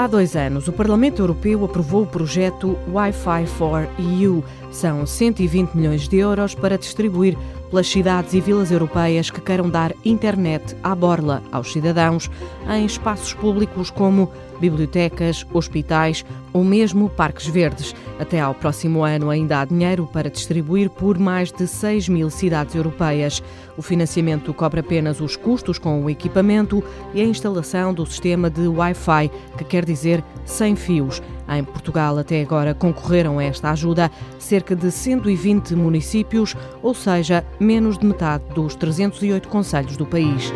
Há dois anos, o Parlamento Europeu aprovou o projeto Wi-Fi for EU. São 120 milhões de euros para distribuir pelas cidades e vilas europeias que queiram dar internet à borla aos cidadãos em espaços públicos como bibliotecas, hospitais ou mesmo parques verdes. Até ao próximo ano ainda há dinheiro para distribuir por mais de 6 mil cidades europeias. O financiamento cobre apenas os custos com o equipamento e a instalação do sistema de Wi-Fi, que quer dizer sem fios. Em Portugal, até agora, concorreram a esta ajuda cerca de 120 municípios, ou seja, menos de metade dos 308 conselhos do país.